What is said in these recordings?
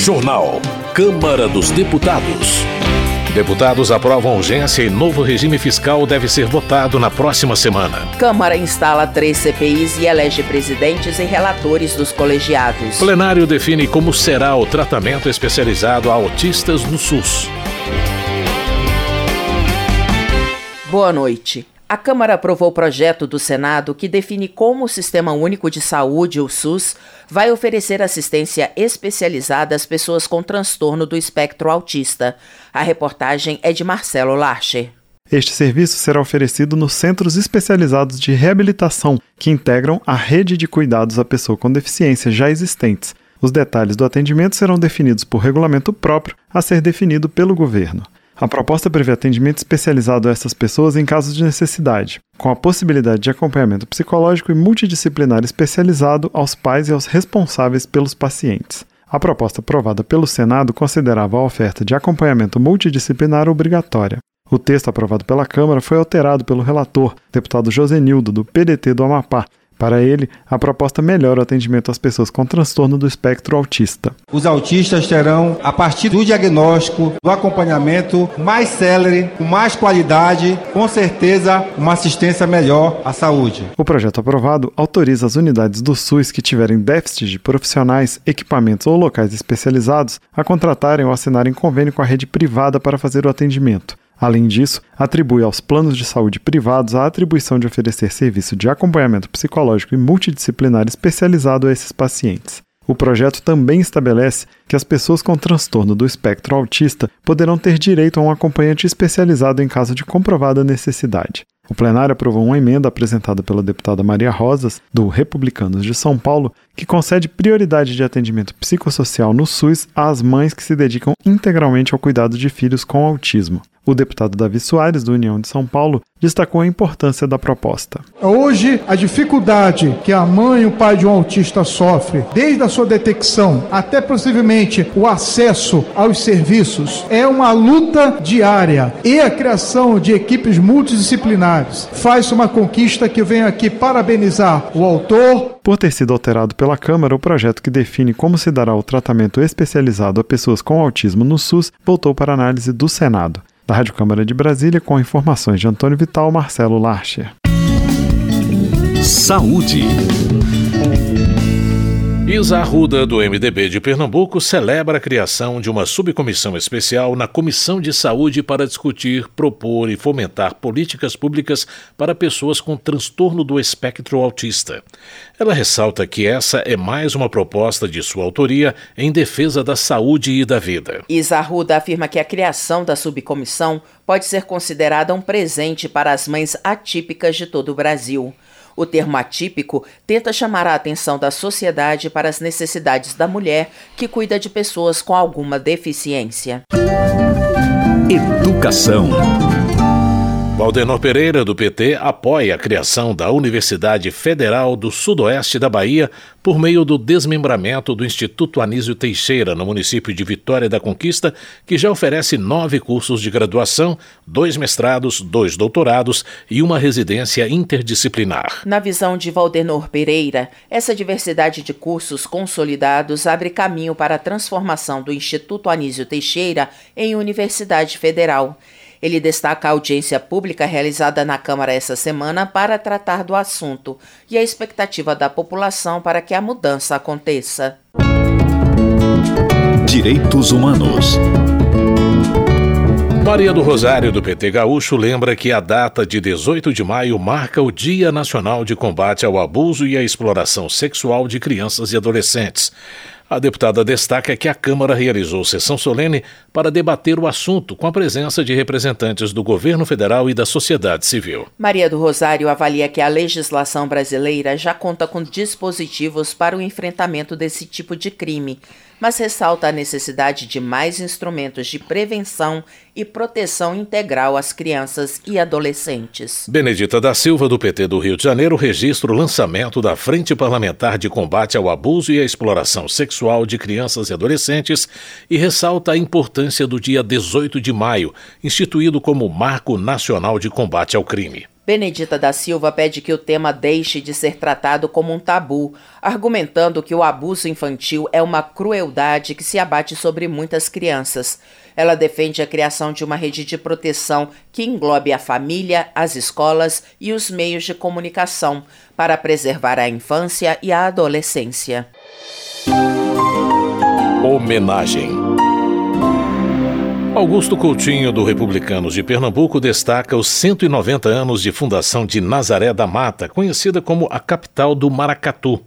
Jornal. Câmara dos Deputados. Deputados aprovam urgência e novo regime fiscal deve ser votado na próxima semana. Câmara instala três CPIs e elege presidentes e relatores dos colegiados. Plenário define como será o tratamento especializado a autistas no SUS. Boa noite. A Câmara aprovou o projeto do Senado que define como o Sistema Único de Saúde, o SUS, vai oferecer assistência especializada às pessoas com transtorno do espectro autista. A reportagem é de Marcelo Larcher. Este serviço será oferecido nos centros especializados de reabilitação, que integram a rede de cuidados à pessoa com deficiência já existentes. Os detalhes do atendimento serão definidos por regulamento próprio a ser definido pelo governo. A proposta prevê atendimento especializado a essas pessoas em casos de necessidade, com a possibilidade de acompanhamento psicológico e multidisciplinar especializado aos pais e aos responsáveis pelos pacientes. A proposta aprovada pelo Senado considerava a oferta de acompanhamento multidisciplinar obrigatória. O texto aprovado pela Câmara foi alterado pelo relator, deputado Josenildo, do PDT do Amapá, para ele, a proposta melhora o atendimento às pessoas com transtorno do espectro autista. Os autistas terão, a partir do diagnóstico, do acompanhamento mais célere, com mais qualidade, com certeza uma assistência melhor à saúde. O projeto aprovado autoriza as unidades do SUS que tiverem déficit de profissionais, equipamentos ou locais especializados a contratarem ou assinarem convênio com a rede privada para fazer o atendimento. Além disso, atribui aos planos de saúde privados a atribuição de oferecer serviço de acompanhamento psicológico e multidisciplinar especializado a esses pacientes. O projeto também estabelece que as pessoas com transtorno do espectro autista poderão ter direito a um acompanhante especializado em caso de comprovada necessidade. O plenário aprovou uma emenda apresentada pela deputada Maria Rosas, do Republicanos de São Paulo, que concede prioridade de atendimento psicossocial no SUS às mães que se dedicam integralmente ao cuidado de filhos com autismo. O deputado Davi Soares, do União de São Paulo, destacou a importância da proposta. Hoje, a dificuldade que a mãe e o pai de um autista sofre, desde a sua detecção até possivelmente o acesso aos serviços, é uma luta diária. E a criação de equipes multidisciplinares faz uma conquista que eu venho aqui parabenizar o autor. Por ter sido alterado pela Câmara, o projeto que define como se dará o tratamento especializado a pessoas com autismo no SUS voltou para análise do Senado. Da Rádio Câmara de Brasília, com informações de Antônio Vital, Marcelo Larcher. Saúde. Isa Arruda, do MDB de Pernambuco, celebra a criação de uma subcomissão especial na Comissão de Saúde para discutir, propor e fomentar políticas públicas para pessoas com transtorno do espectro autista. Ela ressalta que essa é mais uma proposta de sua autoria em defesa da saúde e da vida. Isa Arruda afirma que a criação da subcomissão pode ser considerada um presente para as mães atípicas de todo o Brasil. O termo atípico tenta chamar a atenção da sociedade para as necessidades da mulher que cuida de pessoas com alguma deficiência. Educação. Valdenor Pereira, do PT, apoia a criação da Universidade Federal do Sudoeste da Bahia por meio do desmembramento do Instituto Anísio Teixeira, no município de Vitória da Conquista, que já oferece nove cursos de graduação, dois mestrados, dois doutorados e uma residência interdisciplinar. Na visão de Valdenor Pereira, essa diversidade de cursos consolidados abre caminho para a transformação do Instituto Anísio Teixeira em Universidade Federal. Ele destaca a audiência pública realizada na Câmara essa semana para tratar do assunto e a expectativa da população para que a mudança aconteça. Direitos Humanos. Maria do Rosário, do PT Gaúcho, lembra que a data de 18 de maio marca o Dia Nacional de Combate ao Abuso e à Exploração Sexual de Crianças e Adolescentes. A deputada destaca que a Câmara realizou sessão solene para debater o assunto com a presença de representantes do governo federal e da sociedade civil. Maria do Rosário avalia que a legislação brasileira já conta com dispositivos para o enfrentamento desse tipo de crime mas ressalta a necessidade de mais instrumentos de prevenção e proteção integral às crianças e adolescentes. Benedita da Silva, do PT do Rio de Janeiro, registra o lançamento da Frente Parlamentar de Combate ao Abuso e à Exploração Sexual de Crianças e Adolescentes e ressalta a importância do dia 18 de maio, instituído como Marco Nacional de Combate ao Crime. Benedita da Silva pede que o tema deixe de ser tratado como um tabu, argumentando que o abuso infantil é uma crueldade que se abate sobre muitas crianças. Ela defende a criação de uma rede de proteção que englobe a família, as escolas e os meios de comunicação para preservar a infância e a adolescência. Homenagem Augusto Coutinho, do Republicanos de Pernambuco, destaca os 190 anos de fundação de Nazaré da Mata, conhecida como a capital do Maracatu.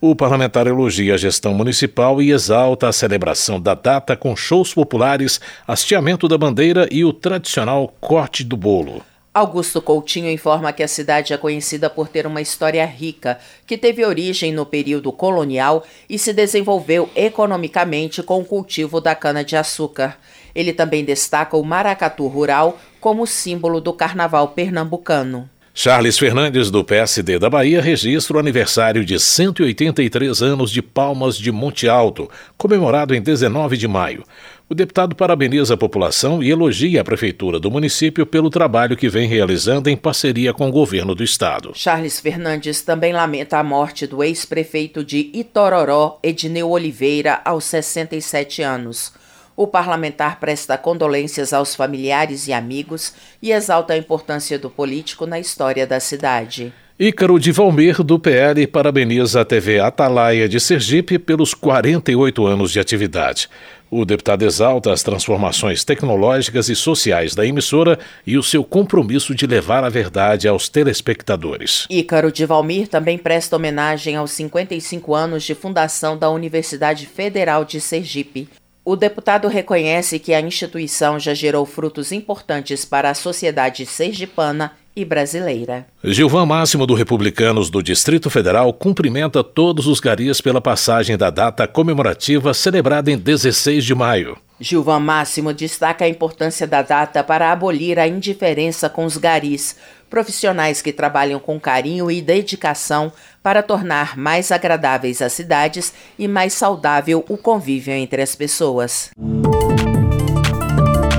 O parlamentar elogia a gestão municipal e exalta a celebração da data com shows populares, hasteamento da bandeira e o tradicional corte do bolo. Augusto Coutinho informa que a cidade é conhecida por ter uma história rica, que teve origem no período colonial e se desenvolveu economicamente com o cultivo da cana-de-açúcar. Ele também destaca o maracatu rural como símbolo do carnaval pernambucano. Charles Fernandes, do PSD da Bahia, registra o aniversário de 183 anos de Palmas de Monte Alto, comemorado em 19 de maio. O deputado parabeniza a população e elogia a prefeitura do município pelo trabalho que vem realizando em parceria com o governo do estado. Charles Fernandes também lamenta a morte do ex-prefeito de Itororó, Edneu Oliveira, aos 67 anos. O parlamentar presta condolências aos familiares e amigos e exalta a importância do político na história da cidade. Ícaro de Valmir, do PL, parabeniza a TV Atalaia de Sergipe pelos 48 anos de atividade. O deputado exalta as transformações tecnológicas e sociais da emissora e o seu compromisso de levar a verdade aos telespectadores. Ícaro de Valmir também presta homenagem aos 55 anos de fundação da Universidade Federal de Sergipe. O deputado reconhece que a instituição já gerou frutos importantes para a sociedade sergipana e brasileira. Gilvan Máximo do Republicanos do Distrito Federal cumprimenta todos os garis pela passagem da data comemorativa celebrada em 16 de maio. Gilvan Máximo destaca a importância da data para abolir a indiferença com os garis, profissionais que trabalham com carinho e dedicação para tornar mais agradáveis as cidades e mais saudável o convívio entre as pessoas.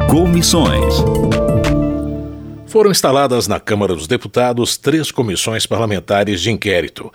Comissões. Foram instaladas na Câmara dos Deputados três comissões parlamentares de inquérito.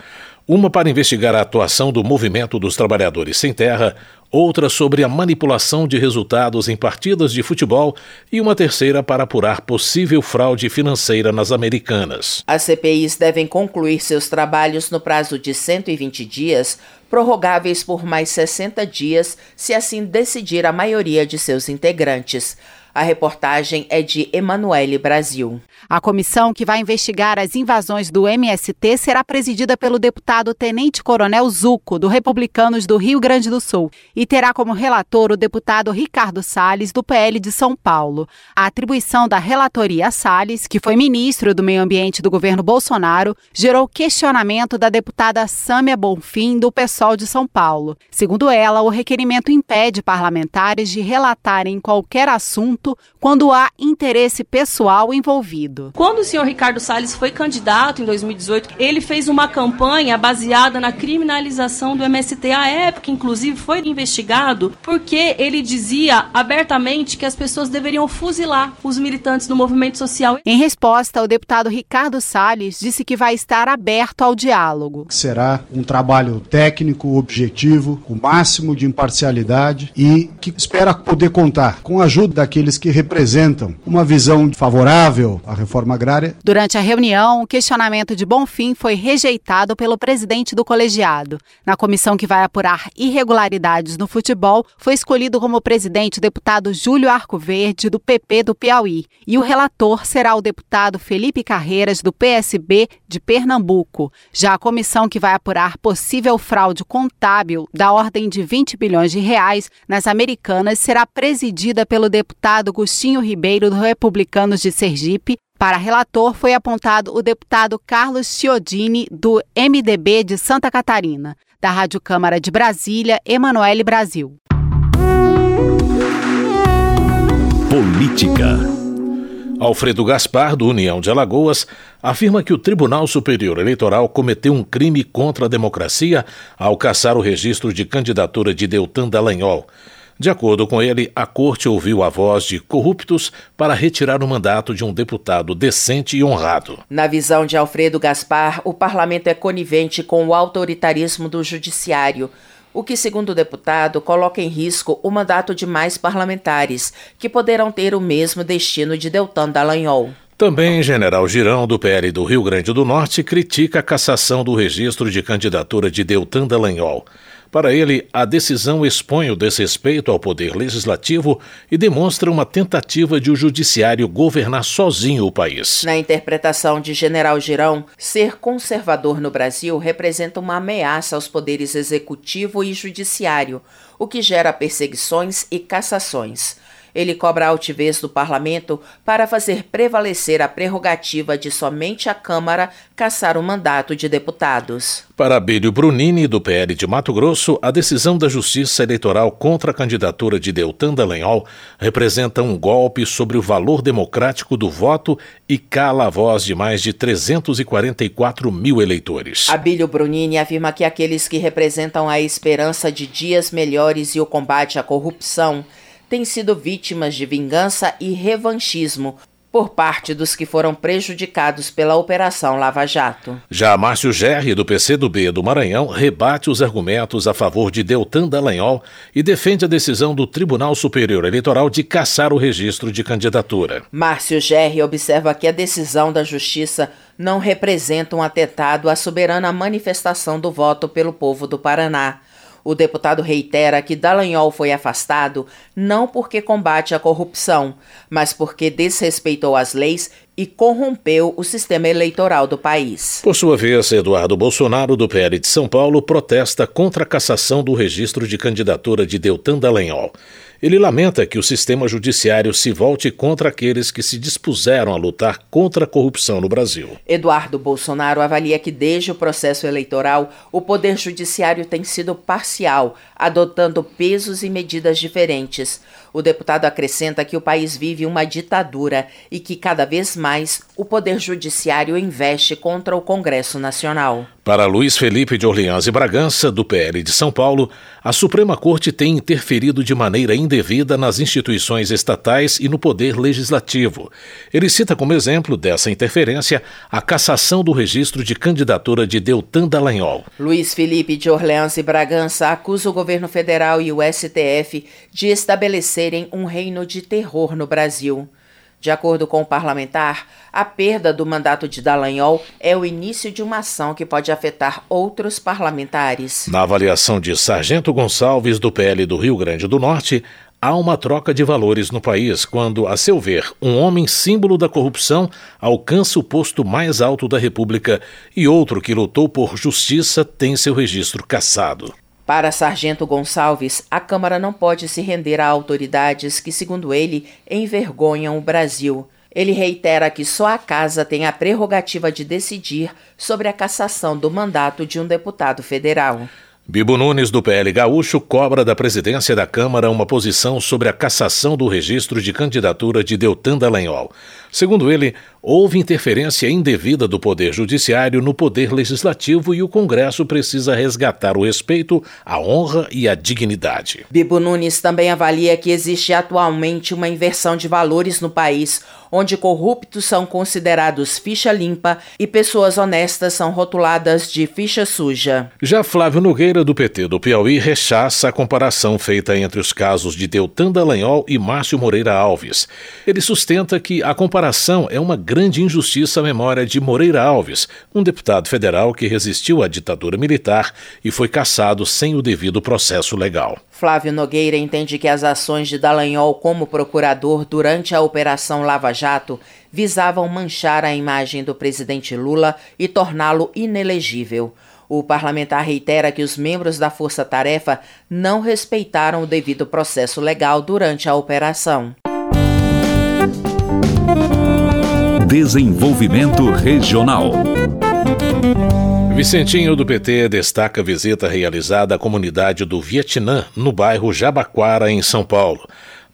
Uma para investigar a atuação do Movimento dos Trabalhadores Sem Terra, outra sobre a manipulação de resultados em partidas de futebol e uma terceira para apurar possível fraude financeira nas americanas. As CPIs devem concluir seus trabalhos no prazo de 120 dias, prorrogáveis por mais 60 dias, se assim decidir a maioria de seus integrantes. A reportagem é de Emanuele Brasil. A comissão que vai investigar as invasões do MST será presidida pelo deputado Tenente Coronel Zuco, do Republicanos do Rio Grande do Sul, e terá como relator o deputado Ricardo Salles, do PL de São Paulo. A atribuição da relatoria a Salles, que foi ministro do Meio Ambiente do governo Bolsonaro, gerou questionamento da deputada Sâmia Bonfim, do PSOL de São Paulo. Segundo ela, o requerimento impede parlamentares de relatarem qualquer assunto quando há interesse pessoal envolvido. Quando o senhor Ricardo Salles foi candidato em 2018, ele fez uma campanha baseada na criminalização do MST. À época, inclusive, foi investigado porque ele dizia abertamente que as pessoas deveriam fuzilar os militantes do movimento social. Em resposta, o deputado Ricardo Salles disse que vai estar aberto ao diálogo. Será um trabalho técnico, objetivo, com o máximo de imparcialidade e que espera poder contar com a ajuda daqueles que representam uma visão favorável à reforma agrária. Durante a reunião, o questionamento de Bonfim foi rejeitado pelo presidente do colegiado. Na comissão que vai apurar irregularidades no futebol, foi escolhido como presidente o deputado Júlio Arcoverde, do PP do Piauí, e o relator será o deputado Felipe Carreiras, do PSB de Pernambuco. Já a comissão que vai apurar possível fraude contábil da ordem de 20 bilhões de reais nas americanas será presidida pelo deputado deputado Gustinho Ribeiro, do Republicanos de Sergipe. Para relator foi apontado o deputado Carlos Chiodini, do MDB de Santa Catarina. Da Rádio Câmara de Brasília, Emanuele Brasil. Política. Alfredo Gaspar, do União de Alagoas, afirma que o Tribunal Superior Eleitoral cometeu um crime contra a democracia ao caçar o registro de candidatura de Deltan Dallagnol. De acordo com ele, a corte ouviu a voz de corruptos para retirar o mandato de um deputado decente e honrado. Na visão de Alfredo Gaspar, o parlamento é conivente com o autoritarismo do judiciário o que, segundo o deputado, coloca em risco o mandato de mais parlamentares, que poderão ter o mesmo destino de Deltan Dallagnol. Também General Girão, do PL do Rio Grande do Norte, critica a cassação do registro de candidatura de Deltan Dallagnol. Para ele, a decisão expõe o desrespeito ao poder legislativo e demonstra uma tentativa de o judiciário governar sozinho o país. Na interpretação de General Girão, ser conservador no Brasil representa uma ameaça aos poderes executivo e judiciário, o que gera perseguições e cassações. Ele cobra a altivez do parlamento para fazer prevalecer a prerrogativa de somente a Câmara caçar o mandato de deputados. Para Abílio Brunini, do PL de Mato Grosso, a decisão da Justiça Eleitoral contra a candidatura de Deltan Dallagnol representa um golpe sobre o valor democrático do voto e cala a voz de mais de 344 mil eleitores. Abílio Brunini afirma que aqueles que representam a esperança de dias melhores e o combate à corrupção têm sido vítimas de vingança e revanchismo por parte dos que foram prejudicados pela Operação Lava Jato. Já Márcio Gerri, do PCdoB do Maranhão, rebate os argumentos a favor de Deltan Dallagnol e defende a decisão do Tribunal Superior Eleitoral de caçar o registro de candidatura. Márcio Gerri observa que a decisão da Justiça não representa um atentado à soberana manifestação do voto pelo povo do Paraná o deputado reitera que Dallagnol foi afastado não porque combate a corrupção, mas porque desrespeitou as leis e corrompeu o sistema eleitoral do país. Por sua vez, Eduardo Bolsonaro, do PL de São Paulo, protesta contra a cassação do registro de candidatura de Deltan Dallagnol. Ele lamenta que o sistema judiciário se volte contra aqueles que se dispuseram a lutar contra a corrupção no Brasil. Eduardo Bolsonaro avalia que desde o processo eleitoral o poder judiciário tem sido parcial, adotando pesos e medidas diferentes. O deputado acrescenta que o país vive uma ditadura e que cada vez mais o poder judiciário investe contra o Congresso Nacional. Para Luiz Felipe de Orleans e Bragança, do PL de São Paulo, a Suprema Corte tem interferido de maneira indevida nas instituições estatais e no poder legislativo. Ele cita como exemplo dessa interferência a cassação do registro de candidatura de Deltan Dallagnol. Luiz Felipe de Orleans e Bragança acusa o governo federal e o STF de estabelecerem um reino de terror no Brasil. De acordo com o parlamentar, a perda do mandato de Dallagnol é o início de uma ação que pode afetar outros parlamentares. Na avaliação de Sargento Gonçalves, do PL do Rio Grande do Norte, há uma troca de valores no país quando, a seu ver, um homem símbolo da corrupção alcança o posto mais alto da República e outro que lutou por justiça tem seu registro cassado. Para Sargento Gonçalves, a Câmara não pode se render a autoridades que, segundo ele, envergonham o Brasil. Ele reitera que só a Casa tem a prerrogativa de decidir sobre a cassação do mandato de um deputado federal. Bibo Nunes, do PL Gaúcho, cobra da presidência da Câmara uma posição sobre a cassação do registro de candidatura de Deltan Dallagnol. Segundo ele, houve interferência indevida do Poder Judiciário no Poder Legislativo e o Congresso precisa resgatar o respeito, a honra e a dignidade. Bibo Nunes também avalia que existe atualmente uma inversão de valores no país, onde corruptos são considerados ficha limpa e pessoas honestas são rotuladas de ficha suja. Já Flávio Nogueira, do PT do Piauí, rechaça a comparação feita entre os casos de Deltan Dallagnol e Márcio Moreira Alves. Ele sustenta que a comparação comparação é uma grande injustiça à memória de Moreira Alves, um deputado federal que resistiu à ditadura militar e foi caçado sem o devido processo legal. Flávio Nogueira entende que as ações de Dallagnol como procurador durante a Operação Lava Jato visavam manchar a imagem do presidente Lula e torná-lo inelegível. O parlamentar reitera que os membros da Força Tarefa não respeitaram o devido processo legal durante a operação. Desenvolvimento Regional. Vicentinho do PT destaca a visita realizada à comunidade do Vietnã, no bairro Jabaquara, em São Paulo.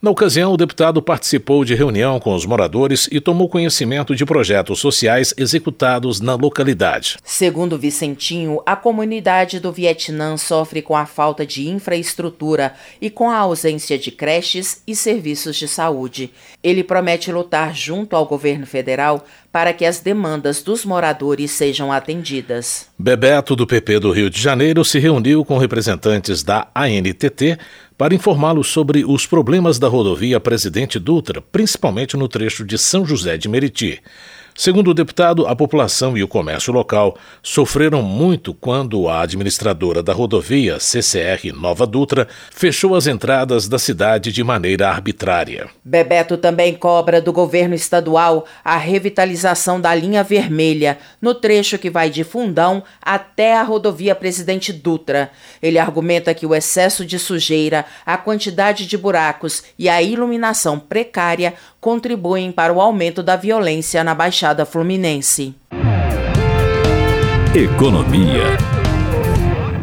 Na ocasião, o deputado participou de reunião com os moradores e tomou conhecimento de projetos sociais executados na localidade. Segundo Vicentinho, a comunidade do Vietnã sofre com a falta de infraestrutura e com a ausência de creches e serviços de saúde. Ele promete lutar junto ao governo federal para que as demandas dos moradores sejam atendidas. Bebeto, do PP do Rio de Janeiro, se reuniu com representantes da ANTT para informá-los sobre os problemas da rodovia Presidente Dutra, principalmente no trecho de São José de Meriti. Segundo o deputado, a população e o comércio local sofreram muito quando a administradora da rodovia, CCR Nova Dutra, fechou as entradas da cidade de maneira arbitrária. Bebeto também cobra do governo estadual a revitalização da linha vermelha, no trecho que vai de Fundão até a rodovia Presidente Dutra. Ele argumenta que o excesso de sujeira, a quantidade de buracos e a iluminação precária contribuem para o aumento da violência na Baixada Fluminense. Economia.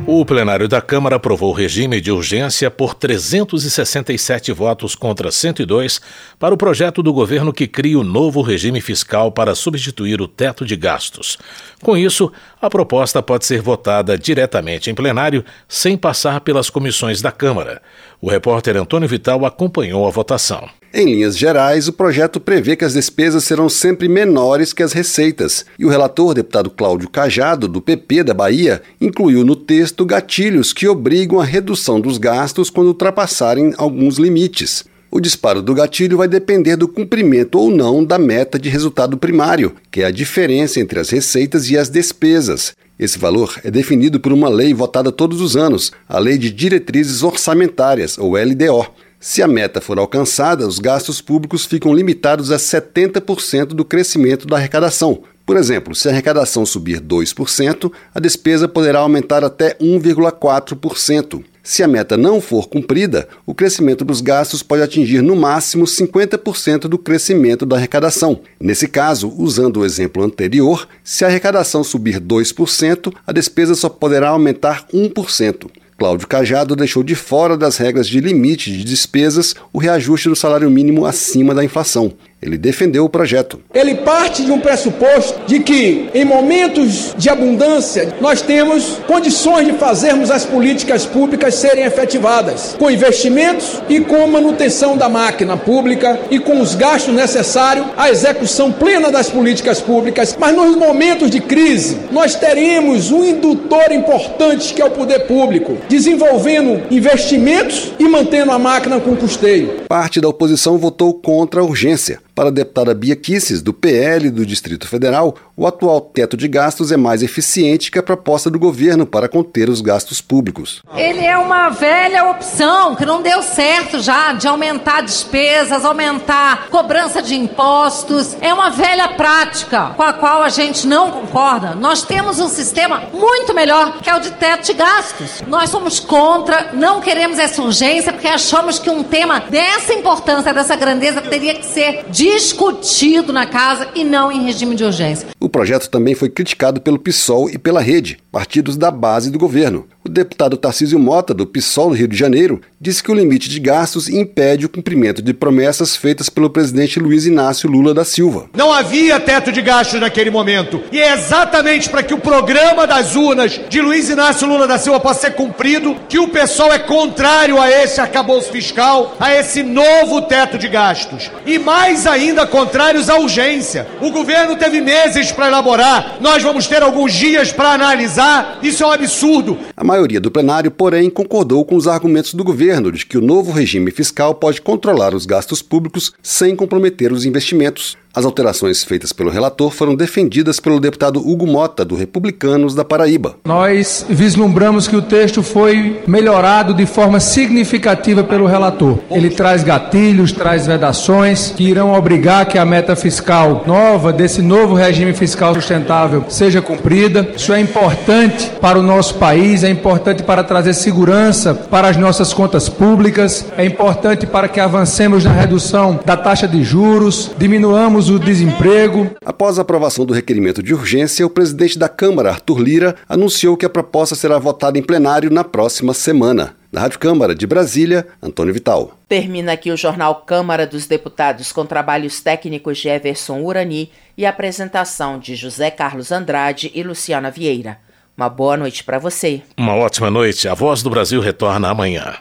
O plenário da Câmara aprovou o regime de urgência por 367 votos contra 102 para o projeto do governo que cria o novo regime fiscal para substituir o teto de gastos. Com isso, a proposta pode ser votada diretamente em plenário sem passar pelas comissões da Câmara. O repórter Antônio Vital acompanhou a votação. Em linhas gerais, o projeto prevê que as despesas serão sempre menores que as receitas, e o relator, deputado Cláudio Cajado, do PP da Bahia, incluiu no texto gatilhos que obrigam a redução dos gastos quando ultrapassarem alguns limites. O disparo do gatilho vai depender do cumprimento ou não da meta de resultado primário, que é a diferença entre as receitas e as despesas. Esse valor é definido por uma lei votada todos os anos, a Lei de Diretrizes Orçamentárias, ou LDO. Se a meta for alcançada, os gastos públicos ficam limitados a 70% do crescimento da arrecadação. Por exemplo, se a arrecadação subir 2%, a despesa poderá aumentar até 1,4%. Se a meta não for cumprida, o crescimento dos gastos pode atingir no máximo 50% do crescimento da arrecadação. Nesse caso, usando o exemplo anterior, se a arrecadação subir 2%, a despesa só poderá aumentar 1%. Cláudio Cajado deixou de fora das regras de limite de despesas o reajuste do salário mínimo acima da inflação. Ele defendeu o projeto. Ele parte de um pressuposto de que, em momentos de abundância, nós temos condições de fazermos as políticas públicas serem efetivadas, com investimentos e com manutenção da máquina pública e com os gastos necessários à execução plena das políticas públicas. Mas nos momentos de crise, nós teremos um indutor importante que é o poder público, desenvolvendo investimentos e mantendo a máquina com custeio. Parte da oposição votou contra a urgência. Para a deputada Bia Kisses, do PL do Distrito Federal, o atual teto de gastos é mais eficiente que a proposta do governo para conter os gastos públicos. Ele é uma velha opção que não deu certo já de aumentar despesas, aumentar cobrança de impostos. É uma velha prática com a qual a gente não concorda. Nós temos um sistema muito melhor que é o de teto de gastos. Nós somos contra, não queremos essa urgência porque achamos que um tema dessa importância, dessa grandeza, teria que ser discutido na casa e não em regime de urgência. O projeto também foi criticado pelo PSOL e pela Rede, partidos da base do governo. O deputado Tarcísio Mota, do PSOL do Rio de Janeiro, disse que o limite de gastos impede o cumprimento de promessas feitas pelo presidente Luiz Inácio Lula da Silva. Não havia teto de gastos naquele momento. E é exatamente para que o programa das urnas de Luiz Inácio Lula da Silva possa ser cumprido que o pessoal é contrário a esse arcabouço fiscal, a esse novo teto de gastos. E mais ainda contrários à urgência. O governo teve meses para elaborar, nós vamos ter alguns dias para analisar. Isso é um absurdo. A maioria do plenário, porém, concordou com os argumentos do governo de que o novo regime fiscal pode controlar os gastos públicos sem comprometer os investimentos. As alterações feitas pelo relator foram defendidas pelo deputado Hugo Mota, do Republicanos da Paraíba. Nós vislumbramos que o texto foi melhorado de forma significativa pelo relator. Ele traz gatilhos, traz vedações que irão obrigar que a meta fiscal nova, desse novo regime fiscal sustentável, seja cumprida. Isso é importante para o nosso país, é importante para trazer segurança para as nossas contas públicas, é importante para que avancemos na redução da taxa de juros, diminuamos o desemprego. Após a aprovação do requerimento de urgência, o presidente da Câmara, Arthur Lira, anunciou que a proposta será votada em plenário na próxima semana. Da Rádio Câmara de Brasília, Antônio Vital. Termina aqui o jornal Câmara dos Deputados com trabalhos técnicos de Everson Urani e apresentação de José Carlos Andrade e Luciana Vieira. Uma boa noite para você. Uma ótima noite. A Voz do Brasil retorna amanhã.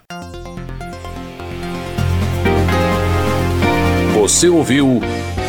Você ouviu